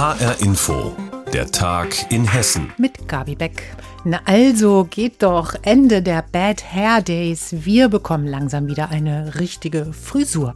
HR Info, der Tag in Hessen. Mit Gabi Beck. Na also geht doch Ende der Bad Hair Days. Wir bekommen langsam wieder eine richtige Frisur.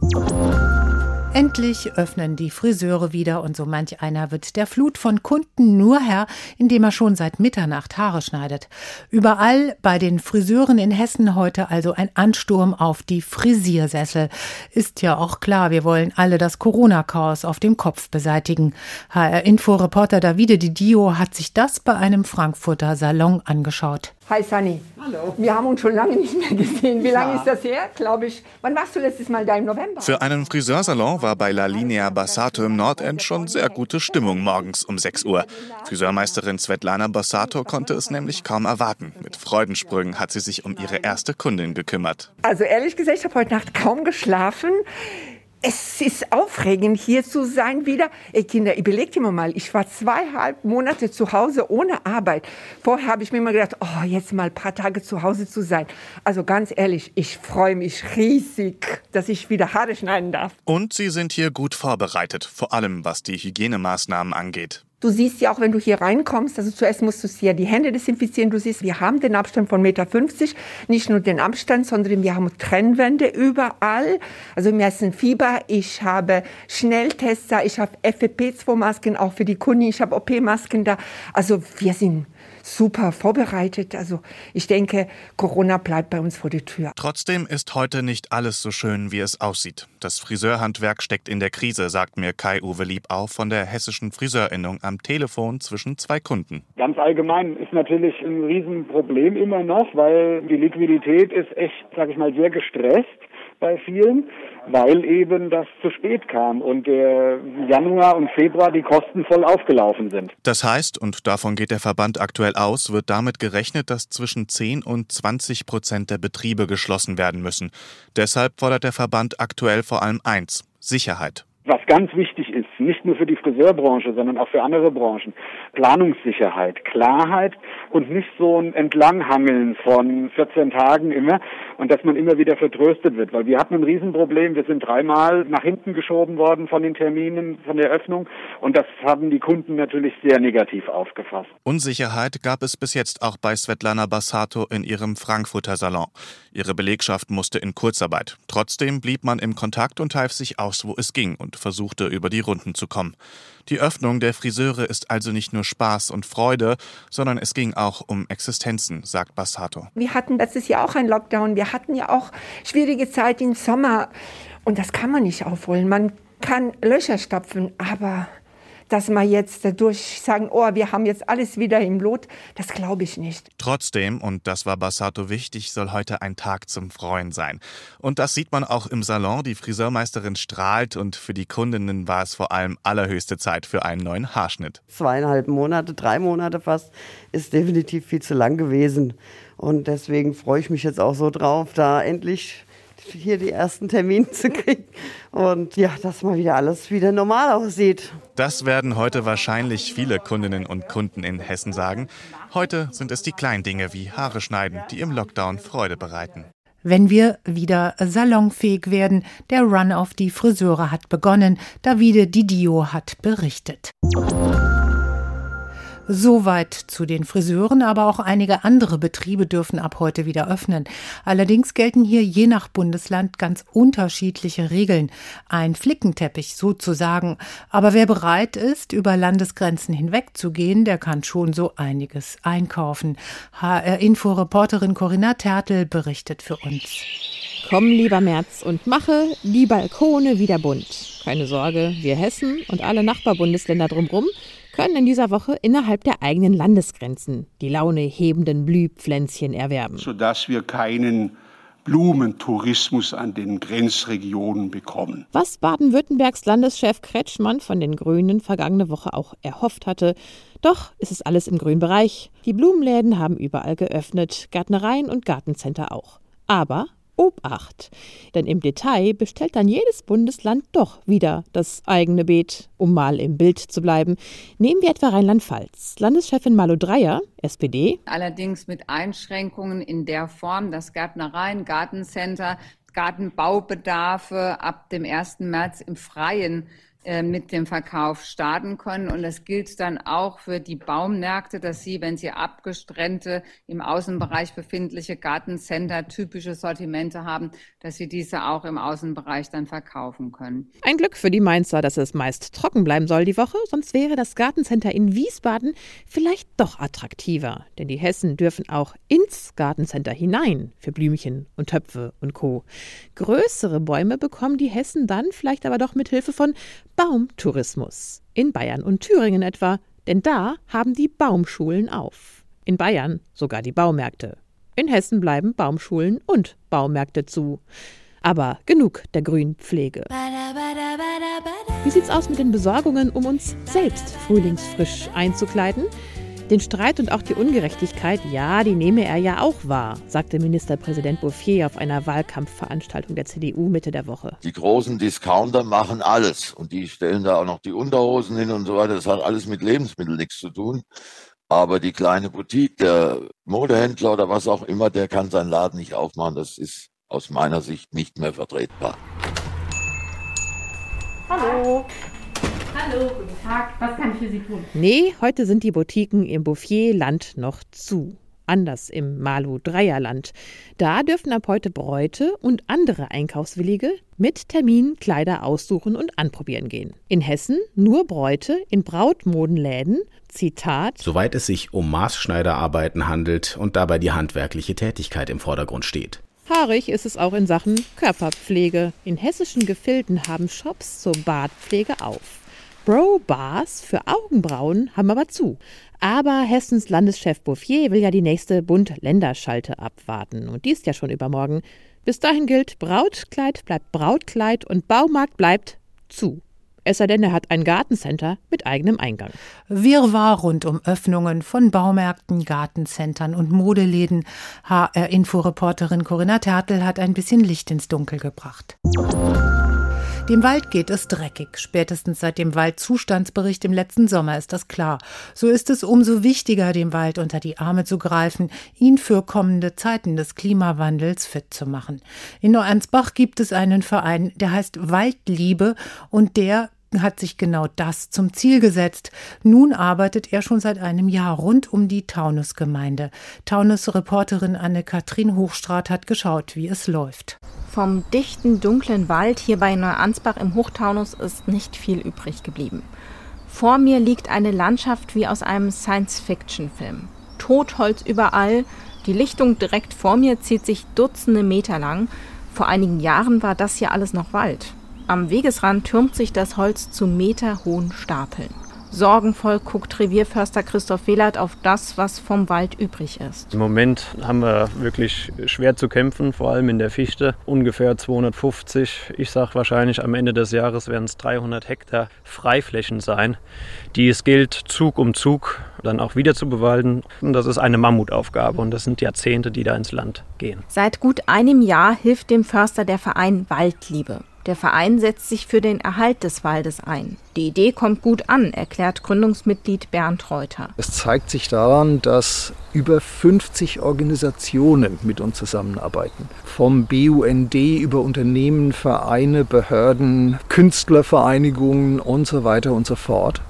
Endlich öffnen die Friseure wieder und so manch einer wird der Flut von Kunden nur Herr, indem er schon seit Mitternacht Haare schneidet. Überall bei den Friseuren in Hessen heute also ein Ansturm auf die Frisiersessel. Ist ja auch klar, wir wollen alle das Corona-Chaos auf dem Kopf beseitigen. HR-Info-Reporter Davide Di Dio hat sich das bei einem Frankfurter Salon angeschaut. Hi Sunny. Hallo. Wir haben uns schon lange nicht mehr gesehen. Wie lange ist das her? Glaube ich. Wann warst du letztes Mal da im November? Für einen Friseursalon war bei La Linea Bassato im Nordend schon sehr gute Stimmung morgens um 6 Uhr. Friseurmeisterin Svetlana Bassato konnte es nämlich kaum erwarten. Mit Freudensprüngen hat sie sich um ihre erste Kundin gekümmert. Also ehrlich gesagt, ich habe heute Nacht kaum geschlafen. Es ist aufregend, hier zu sein wieder. Ey Kinder, überlegt immer mal, ich war zweieinhalb Monate zu Hause ohne Arbeit. Vorher habe ich mir immer gedacht, oh, jetzt mal ein paar Tage zu Hause zu sein. Also ganz ehrlich, ich freue mich riesig, dass ich wieder Haare schneiden darf. Und sie sind hier gut vorbereitet, vor allem was die Hygienemaßnahmen angeht. Du siehst ja auch, wenn du hier reinkommst, also zuerst musst du hier die Hände desinfizieren. Du siehst, wir haben den Abstand von 1,50 Meter. Nicht nur den Abstand, sondern wir haben Trennwände überall. Also wir messen Fieber. Ich habe Schnelltester. Ich habe FFP2-Masken auch für die Kunden. Ich habe OP-Masken da. Also wir sind super vorbereitet. Also ich denke, Corona bleibt bei uns vor der Tür. Trotzdem ist heute nicht alles so schön, wie es aussieht. Das Friseurhandwerk steckt in der Krise, sagt mir Kai-Uwe Liebau von der Hessischen Friseurinnung am Telefon zwischen zwei Kunden. Ganz allgemein ist natürlich ein Riesenproblem immer noch, weil die Liquidität ist echt, sag ich mal, sehr gestresst bei vielen, weil eben das zu spät kam und der Januar und Februar die Kosten voll aufgelaufen sind. Das heißt, und davon geht der Verband aktuell aus, wird damit gerechnet, dass zwischen 10 und 20 Prozent der Betriebe geschlossen werden müssen. Deshalb fordert der Verband aktuell vor allem eins, Sicherheit. Was ganz wichtig nicht nur für die Friseurbranche, sondern auch für andere Branchen, Planungssicherheit, Klarheit und nicht so ein Entlanghangeln von 14 Tagen immer und dass man immer wieder vertröstet wird, weil wir hatten ein Riesenproblem. Wir sind dreimal nach hinten geschoben worden von den Terminen, von der Öffnung und das haben die Kunden natürlich sehr negativ aufgefasst. Unsicherheit gab es bis jetzt auch bei Svetlana Bassato in ihrem Frankfurter Salon. Ihre Belegschaft musste in Kurzarbeit. Trotzdem blieb man im Kontakt und half sich aus, wo es ging und versuchte über die Runden zu. Die Öffnung der Friseure ist also nicht nur Spaß und Freude, sondern es ging auch um Existenzen, sagt Bassato. Wir hatten letztes Jahr auch einen Lockdown. Wir hatten ja auch schwierige Zeit im Sommer. Und das kann man nicht aufholen. Man kann Löcher stopfen, aber dass man jetzt dadurch sagen, oh, wir haben jetzt alles wieder im Lot, das glaube ich nicht. Trotzdem, und das war Bassato wichtig, soll heute ein Tag zum Freuen sein. Und das sieht man auch im Salon. Die Friseurmeisterin strahlt und für die Kundinnen war es vor allem allerhöchste Zeit für einen neuen Haarschnitt. Zweieinhalb Monate, drei Monate fast, ist definitiv viel zu lang gewesen. Und deswegen freue ich mich jetzt auch so drauf, da endlich hier die ersten Termine zu kriegen und ja, dass mal wieder alles wieder normal aussieht. Das werden heute wahrscheinlich viele Kundinnen und Kunden in Hessen sagen. Heute sind es die kleinen Dinge wie Haare schneiden, die im Lockdown Freude bereiten. Wenn wir wieder salonfähig werden, der Run auf die Friseure hat begonnen, Davide Didio hat berichtet. Soweit zu den Friseuren, aber auch einige andere Betriebe dürfen ab heute wieder öffnen. Allerdings gelten hier je nach Bundesland ganz unterschiedliche Regeln. Ein Flickenteppich sozusagen. Aber wer bereit ist, über Landesgrenzen hinwegzugehen, der kann schon so einiges einkaufen. HR-Info-Reporterin Corinna Tertel berichtet für uns. Komm, lieber März, und mache die Balkone wieder bunt. Keine Sorge, wir Hessen und alle Nachbarbundesländer drumherum können in dieser Woche innerhalb der eigenen Landesgrenzen die Laune hebenden Blühpflänzchen erwerben. Sodass wir keinen Blumentourismus an den Grenzregionen bekommen. Was Baden-Württembergs Landeschef Kretschmann von den Grünen vergangene Woche auch erhofft hatte. Doch ist es alles im grünen Bereich. Die Blumenläden haben überall geöffnet, Gärtnereien und Gartencenter auch. Aber Obacht. Denn im Detail bestellt dann jedes Bundesland doch wieder das eigene Beet, um mal im Bild zu bleiben. Nehmen wir etwa Rheinland-Pfalz. Landeschefin Malu Dreyer, SPD. Allerdings mit Einschränkungen in der Form, dass Gärtnereien, Gartencenter, Gartenbaubedarfe ab dem 1. März im Freien mit dem Verkauf starten können. Und das gilt dann auch für die Baumärkte, dass sie, wenn sie abgestrennte, im Außenbereich befindliche Gartencenter typische Sortimente haben, dass sie diese auch im Außenbereich dann verkaufen können. Ein Glück für die Mainzer, dass es meist trocken bleiben soll die Woche, sonst wäre das Gartencenter in Wiesbaden vielleicht doch attraktiver. Denn die Hessen dürfen auch ins Gartencenter hinein für Blümchen und Töpfe und Co. Größere Bäume bekommen die Hessen dann vielleicht aber doch mit Hilfe von Baumtourismus. In Bayern und Thüringen etwa, denn da haben die Baumschulen auf. In Bayern sogar die Baumärkte. In Hessen bleiben Baumschulen und Baumärkte zu. Aber genug der Grünpflege. Wie sieht's aus mit den Besorgungen, um uns selbst frühlingsfrisch einzukleiden? Den Streit und auch die Ungerechtigkeit, ja, die nehme er ja auch wahr, sagte Ministerpräsident Bouffier auf einer Wahlkampfveranstaltung der CDU Mitte der Woche. Die großen Discounter machen alles und die stellen da auch noch die Unterhosen hin und so weiter. Das hat alles mit Lebensmitteln nichts zu tun. Aber die kleine Boutique, der Modehändler oder was auch immer, der kann seinen Laden nicht aufmachen. Das ist aus meiner Sicht nicht mehr vertretbar. Hallo. Tag. Was kann ich für Sie tun? Nee, heute sind die Boutiquen im Bouffier-Land noch zu. Anders im Malu-Dreierland. Da dürfen ab heute Bräute und andere Einkaufswillige mit Termin Kleider aussuchen und anprobieren gehen. In Hessen nur Bräute in Brautmodenläden, Zitat, soweit es sich um Maßschneiderarbeiten handelt und dabei die handwerkliche Tätigkeit im Vordergrund steht. Haarig ist es auch in Sachen Körperpflege. In hessischen Gefilden haben Shops zur Bartpflege auf. Bro-Bars für Augenbrauen haben aber zu. Aber Hessens Landeschef Bouffier will ja die nächste Bund-Länderschalte abwarten. Und die ist ja schon übermorgen. Bis dahin gilt, Brautkleid bleibt Brautkleid und Baumarkt bleibt zu. Es sei denn, er hat ein Gartencenter mit eigenem Eingang. Wirrwarr rund um Öffnungen von Baumärkten, Gartencentern und Modeläden. HR-Inforeporterin Corinna Tertel hat ein bisschen Licht ins Dunkel gebracht. Dem Wald geht es dreckig. Spätestens seit dem Waldzustandsbericht im letzten Sommer ist das klar. So ist es umso wichtiger, dem Wald unter die Arme zu greifen, ihn für kommende Zeiten des Klimawandels fit zu machen. In Neuansbach gibt es einen Verein, der heißt Waldliebe und der hat sich genau das zum Ziel gesetzt. Nun arbeitet er schon seit einem Jahr rund um die Taunusgemeinde. Taunus-Reporterin Anne-Kathrin Hochstrat hat geschaut, wie es läuft. Vom dichten, dunklen Wald hier bei Neuansbach im Hochtaunus ist nicht viel übrig geblieben. Vor mir liegt eine Landschaft wie aus einem Science-Fiction-Film. Totholz überall, die Lichtung direkt vor mir zieht sich Dutzende Meter lang. Vor einigen Jahren war das hier alles noch Wald. Am Wegesrand türmt sich das Holz zu meterhohen Stapeln. Sorgenvoll guckt Revierförster Christoph Wehlert auf das, was vom Wald übrig ist. Im Moment haben wir wirklich schwer zu kämpfen, vor allem in der Fichte. Ungefähr 250. Ich sage wahrscheinlich am Ende des Jahres werden es 300 Hektar Freiflächen sein, die es gilt, Zug um Zug dann auch wieder zu bewalden. Und das ist eine Mammutaufgabe und das sind Jahrzehnte, die da ins Land gehen. Seit gut einem Jahr hilft dem Förster der Verein Waldliebe. Der Verein setzt sich für den Erhalt des Waldes ein. Die Idee kommt gut an, erklärt Gründungsmitglied Bernd Reuter. Es zeigt sich daran, dass über 50 Organisationen mit uns zusammenarbeiten. Vom BUND über Unternehmen, Vereine, Behörden, Künstlervereinigungen und so weiter und so fort.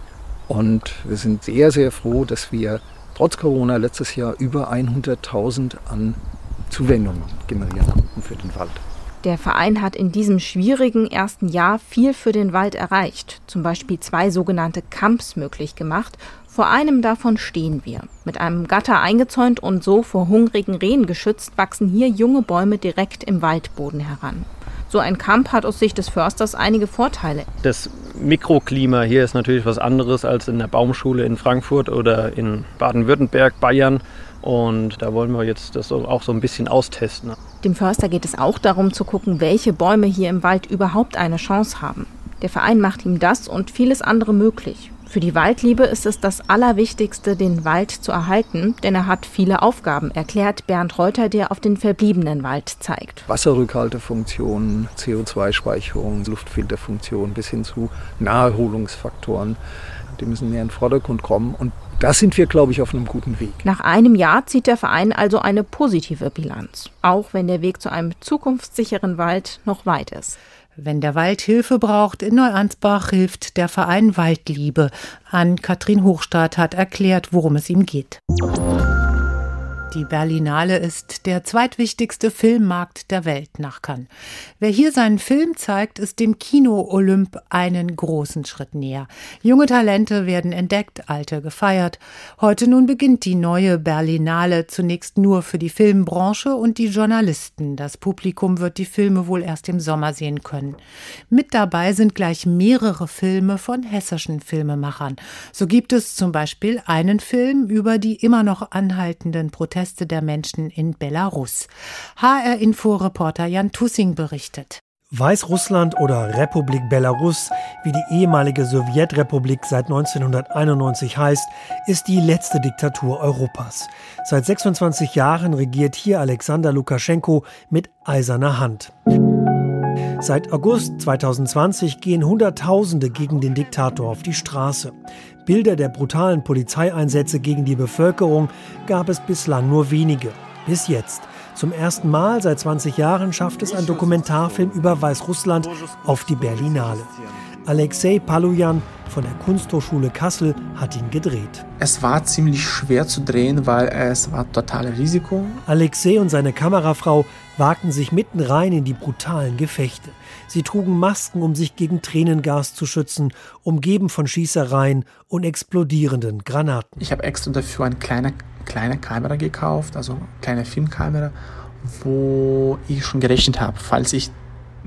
Und wir sind sehr, sehr froh, dass wir trotz Corona letztes Jahr über 100.000 an Zuwendungen generieren konnten für den Wald. Der Verein hat in diesem schwierigen ersten Jahr viel für den Wald erreicht, zum Beispiel zwei sogenannte Camps möglich gemacht. Vor einem davon stehen wir. Mit einem Gatter eingezäunt und so vor hungrigen Rehen geschützt, wachsen hier junge Bäume direkt im Waldboden heran. So ein Camp hat aus Sicht des Försters einige Vorteile. Das Mikroklima hier ist natürlich was anderes als in der Baumschule in Frankfurt oder in Baden-Württemberg, Bayern. Und da wollen wir jetzt das auch so ein bisschen austesten. Dem Förster geht es auch darum zu gucken, welche Bäume hier im Wald überhaupt eine Chance haben. Der Verein macht ihm das und vieles andere möglich. Für die Waldliebe ist es das Allerwichtigste, den Wald zu erhalten, denn er hat viele Aufgaben, erklärt Bernd Reuter, der auf den verbliebenen Wald zeigt. Wasserrückhaltefunktionen, CO2-Speicherung, Luftfilterfunktionen bis hin zu Naherholungsfaktoren. Die müssen mehr in den Vordergrund kommen und da sind wir, glaube ich, auf einem guten Weg. Nach einem Jahr zieht der Verein also eine positive Bilanz, auch wenn der Weg zu einem zukunftssicheren Wald noch weit ist. Wenn der Wald Hilfe braucht in Neuansbach, hilft der Verein Waldliebe. An Katrin Hochstadt hat erklärt, worum es ihm geht. Die Berlinale ist der zweitwichtigste Filmmarkt der Welt nach Cannes. Wer hier seinen Film zeigt, ist dem Kino-Olymp einen großen Schritt näher. Junge Talente werden entdeckt, alte gefeiert. Heute nun beginnt die neue Berlinale zunächst nur für die Filmbranche und die Journalisten. Das Publikum wird die Filme wohl erst im Sommer sehen können. Mit dabei sind gleich mehrere Filme von hessischen Filmemachern. So gibt es zum Beispiel einen Film über die immer noch anhaltenden Proteste Proteste der Menschen in Belarus. HR-Info-Reporter Jan Tussing berichtet. Weißrussland oder Republik Belarus, wie die ehemalige Sowjetrepublik seit 1991 heißt, ist die letzte Diktatur Europas. Seit 26 Jahren regiert hier Alexander Lukaschenko mit eiserner Hand. Seit August 2020 gehen Hunderttausende gegen den Diktator auf die Straße. Bilder der brutalen Polizeieinsätze gegen die Bevölkerung gab es bislang nur wenige. Bis jetzt. Zum ersten Mal seit 20 Jahren schafft es ein Dokumentarfilm über Weißrussland auf die Berlinale. Alexei Palujan von der Kunsthochschule Kassel hat ihn gedreht. Es war ziemlich schwer zu drehen, weil es war totales Risiko. Alexei und seine Kamerafrau wagten sich mitten rein in die brutalen Gefechte. Sie trugen Masken, um sich gegen Tränengas zu schützen, umgeben von Schießereien und explodierenden Granaten. Ich habe extra dafür eine kleine, kleine Kamera gekauft, also eine kleine Filmkamera, wo ich schon gerechnet habe, falls ich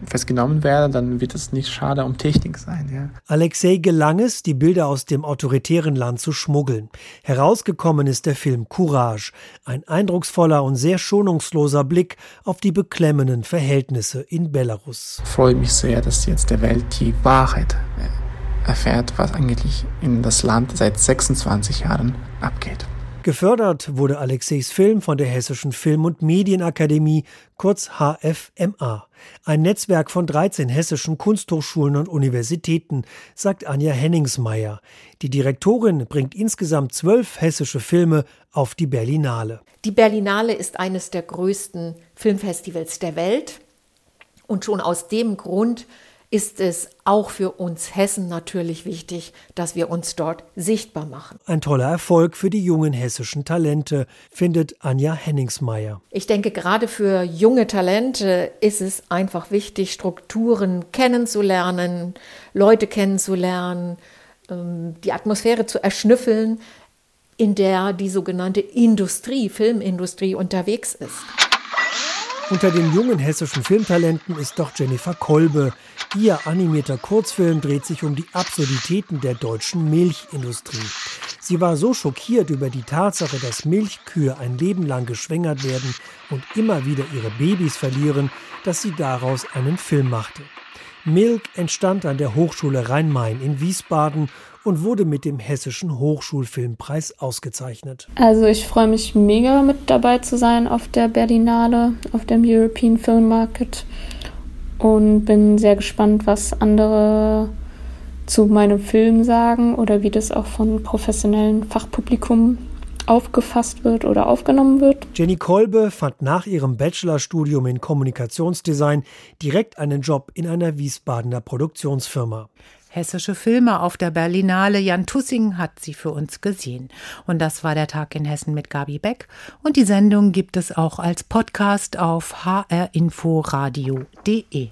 festgenommen werde, dann wird es nicht schade um Technik sein. Ja. Alexei gelang es, die Bilder aus dem autoritären Land zu schmuggeln. Herausgekommen ist der Film Courage, ein eindrucksvoller und sehr schonungsloser Blick auf die beklemmenden Verhältnisse in Belarus. Ich freue mich sehr, dass jetzt der Welt die Wahrheit äh, erfährt, was eigentlich in das Land seit 26 Jahren abgeht. Gefördert wurde Alexeis Film von der Hessischen Film- und Medienakademie, kurz HFMA. Ein Netzwerk von 13 hessischen Kunsthochschulen und Universitäten, sagt Anja Henningsmeier. Die Direktorin bringt insgesamt zwölf hessische Filme auf die Berlinale. Die Berlinale ist eines der größten Filmfestivals der Welt. Und schon aus dem Grund ist es auch für uns Hessen natürlich wichtig, dass wir uns dort sichtbar machen. Ein toller Erfolg für die jungen hessischen Talente, findet Anja Henningsmeier. Ich denke, gerade für junge Talente ist es einfach wichtig, Strukturen kennenzulernen, Leute kennenzulernen, ähm, die Atmosphäre zu erschnüffeln, in der die sogenannte Industrie, Filmindustrie unterwegs ist. Unter den jungen hessischen Filmtalenten ist doch Jennifer Kolbe. Ihr animierter Kurzfilm dreht sich um die Absurditäten der deutschen Milchindustrie. Sie war so schockiert über die Tatsache, dass Milchkühe ein Leben lang geschwängert werden und immer wieder ihre Babys verlieren, dass sie daraus einen Film machte. Milk entstand an der Hochschule Rhein-Main in Wiesbaden und wurde mit dem Hessischen Hochschulfilmpreis ausgezeichnet. Also ich freue mich mega mit dabei zu sein auf der Berlinale, auf dem European Film Market und bin sehr gespannt, was andere zu meinem Film sagen oder wie das auch von professionellen Fachpublikum aufgefasst wird oder aufgenommen wird. Jenny Kolbe fand nach ihrem Bachelorstudium in Kommunikationsdesign direkt einen Job in einer Wiesbadener Produktionsfirma. Hessische Filme auf der Berlinale. Jan Tussing hat sie für uns gesehen. Und das war der Tag in Hessen mit Gabi Beck. Und die Sendung gibt es auch als Podcast auf hrinforadio.de.